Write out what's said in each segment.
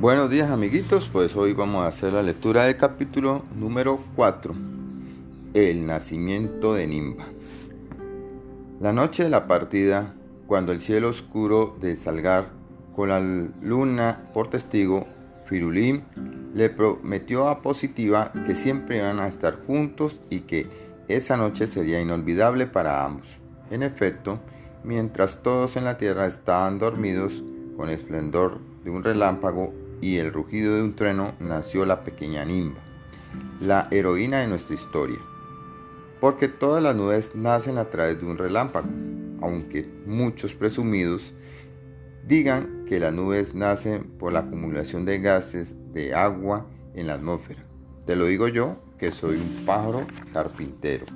Buenos días amiguitos, pues hoy vamos a hacer la lectura del capítulo número 4, El nacimiento de Nimba. La noche de la partida, cuando el cielo oscuro de Salgar, con la luna por testigo, Firulim le prometió a Positiva que siempre iban a estar juntos y que esa noche sería inolvidable para ambos. En efecto, mientras todos en la tierra estaban dormidos, con el esplendor de un relámpago y el rugido de un trueno nació la pequeña Nimba, la heroína de nuestra historia. Porque todas las nubes nacen a través de un relámpago, aunque muchos presumidos digan que las nubes nacen por la acumulación de gases de agua en la atmósfera. Te lo digo yo, que soy un pájaro carpintero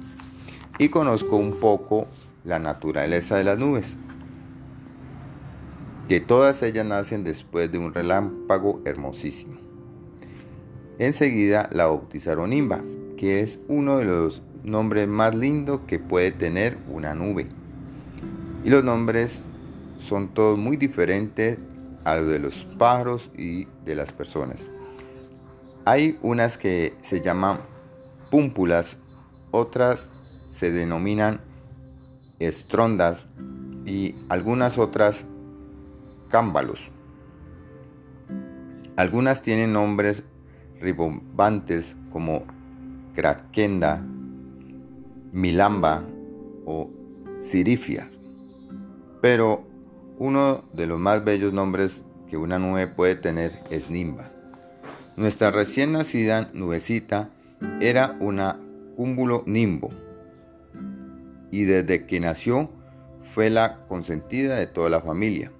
y conozco un poco la naturaleza de las nubes que todas ellas nacen después de un relámpago hermosísimo. Enseguida la bautizaron Nimba, que es uno de los nombres más lindos que puede tener una nube. Y los nombres son todos muy diferentes a los de los pájaros y de las personas. Hay unas que se llaman púmpulas, otras se denominan estrondas y algunas otras cámbalos. Algunas tienen nombres ribombantes como Krakenda, Milamba o Sirifia. Pero uno de los más bellos nombres que una nube puede tener es Nimba. Nuestra recién nacida nubecita era una cúmulo nimbo y desde que nació fue la consentida de toda la familia.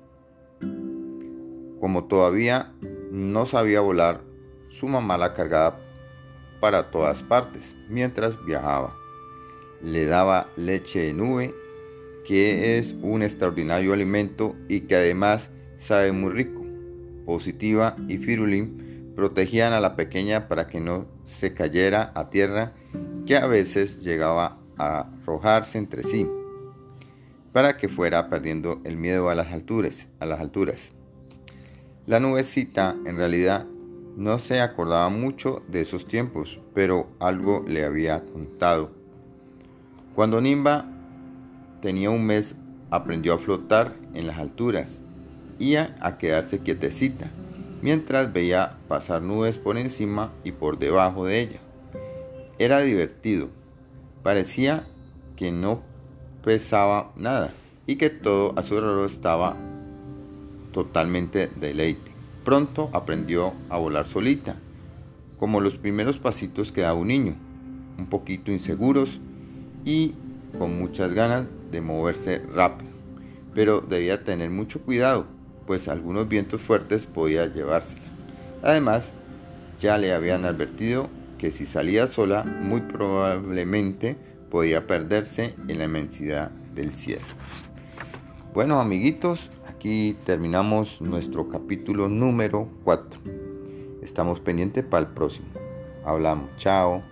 Como todavía no sabía volar, su mamá la cargaba para todas partes mientras viajaba. Le daba leche de nube, que es un extraordinario alimento y que además sabe muy rico. Positiva y Firulín protegían a la pequeña para que no se cayera a tierra, que a veces llegaba a arrojarse entre sí, para que fuera perdiendo el miedo a las alturas. A las alturas. La nubecita en realidad no se acordaba mucho de esos tiempos, pero algo le había contado. Cuando Nimba tenía un mes, aprendió a flotar en las alturas y a, quedarse quietecita, mientras veía pasar nubes por encima y por debajo de ella. Era divertido. Parecía que no pesaba nada y que todo a su alrededor estaba totalmente deleite. Pronto aprendió a volar solita, como los primeros pasitos que da un niño, un poquito inseguros y con muchas ganas de moverse rápido. Pero debía tener mucho cuidado, pues algunos vientos fuertes podía llevársela. Además, ya le habían advertido que si salía sola, muy probablemente podía perderse en la inmensidad del cielo. Bueno, amiguitos, aquí terminamos nuestro capítulo número 4. Estamos pendientes para el próximo. Hablamos. Chao.